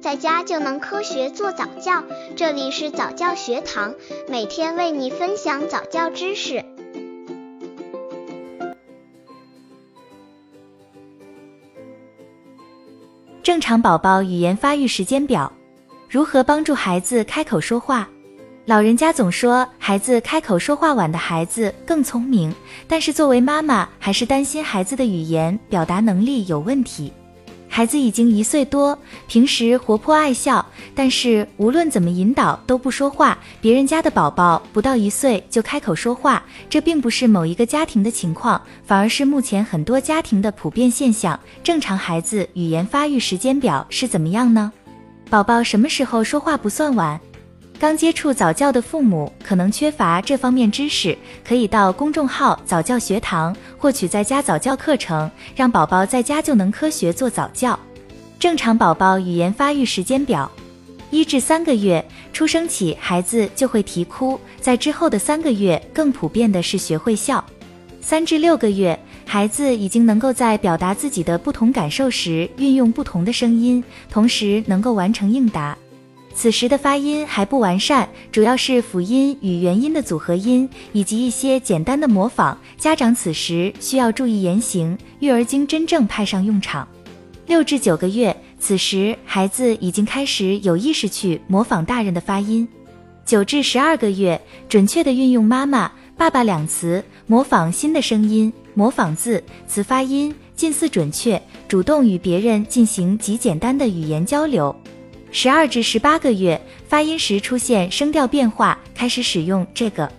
在家就能科学做早教。这里是早教学堂，每天为你分享早教知识。正常宝宝语言发育时间表，如何帮助孩子开口说话？老人家总说孩子开口说话晚的孩子更聪明，但是作为妈妈还是担心孩子的语言表达能力有问题。孩子已经一岁多，平时活泼爱笑，但是无论怎么引导都不说话。别人家的宝宝不到一岁就开口说话，这并不是某一个家庭的情况，反而是目前很多家庭的普遍现象。正常孩子语言发育时间表是怎么样呢？宝宝什么时候说话不算晚？刚接触早教的父母可能缺乏这方面知识，可以到公众号早教学堂获取在家早教课程，让宝宝在家就能科学做早教。正常宝宝语言发育时间表：一至三个月，出生起孩子就会啼哭，在之后的三个月更普遍的是学会笑。三至六个月，孩子已经能够在表达自己的不同感受时运用不同的声音，同时能够完成应答。此时的发音还不完善，主要是辅音与元音的组合音，以及一些简单的模仿。家长此时需要注意言行，育儿经真正派上用场。六至九个月，此时孩子已经开始有意识去模仿大人的发音。九至十二个月，准确的运用妈妈、爸爸两词，模仿新的声音，模仿字词发音，近似准确，主动与别人进行极简单的语言交流。十二至十八个月，发音时出现声调变化，开始使用这个。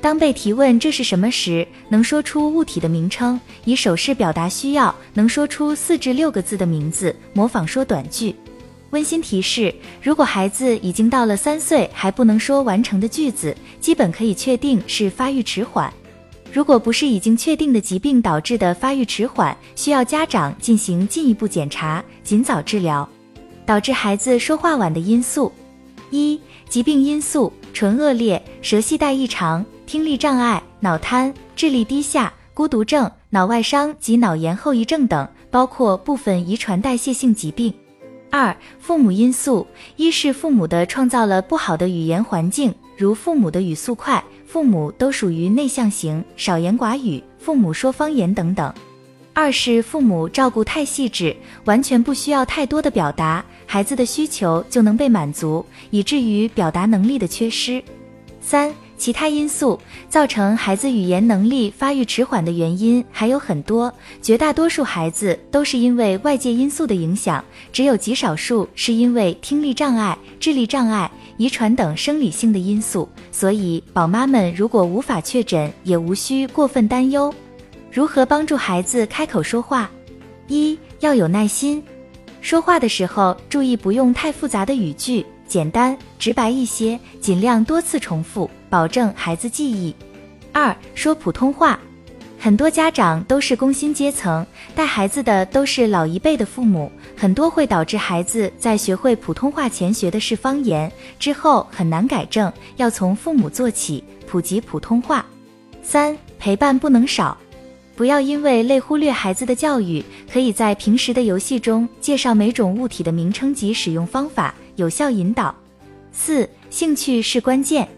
当被提问这是什么时，能说出物体的名称，以手势表达需要，能说出四至六个字的名字，模仿说短句。温馨提示：如果孩子已经到了三岁还不能说完成的句子，基本可以确定是发育迟缓。如果不是已经确定的疾病导致的发育迟缓，需要家长进行进一步检查，尽早治疗。导致孩子说话晚的因素：一、疾病因素，唇腭裂、舌系带异常、听力障碍、脑瘫、智力低下、孤独症、脑外伤及脑炎后遗症等，包括部分遗传代谢性疾病。二、父母因素，一是父母的创造了不好的语言环境，如父母的语速快，父母都属于内向型，少言寡语，父母说方言等等。二是父母照顾太细致，完全不需要太多的表达，孩子的需求就能被满足，以至于表达能力的缺失。三、其他因素造成孩子语言能力发育迟缓的原因还有很多，绝大多数孩子都是因为外界因素的影响，只有极少数是因为听力障碍、智力障碍、遗传等生理性的因素。所以，宝妈们如果无法确诊，也无需过分担忧。如何帮助孩子开口说话？一要有耐心，说话的时候注意不用太复杂的语句，简单直白一些，尽量多次重复，保证孩子记忆。二说普通话，很多家长都是工薪阶层，带孩子的都是老一辈的父母，很多会导致孩子在学会普通话前学的是方言，之后很难改正，要从父母做起，普及普通话。三陪伴不能少。不要因为累忽略孩子的教育，可以在平时的游戏中介绍每种物体的名称及使用方法，有效引导。四，兴趣是关键。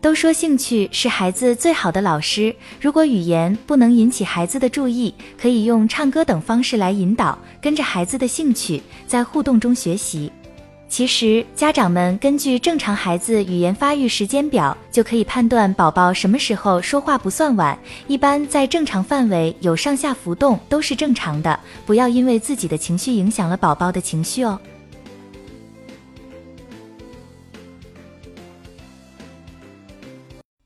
都说兴趣是孩子最好的老师，如果语言不能引起孩子的注意，可以用唱歌等方式来引导，跟着孩子的兴趣，在互动中学习。其实，家长们根据正常孩子语言发育时间表，就可以判断宝宝什么时候说话不算晚。一般在正常范围有上下浮动都是正常的，不要因为自己的情绪影响了宝宝的情绪哦。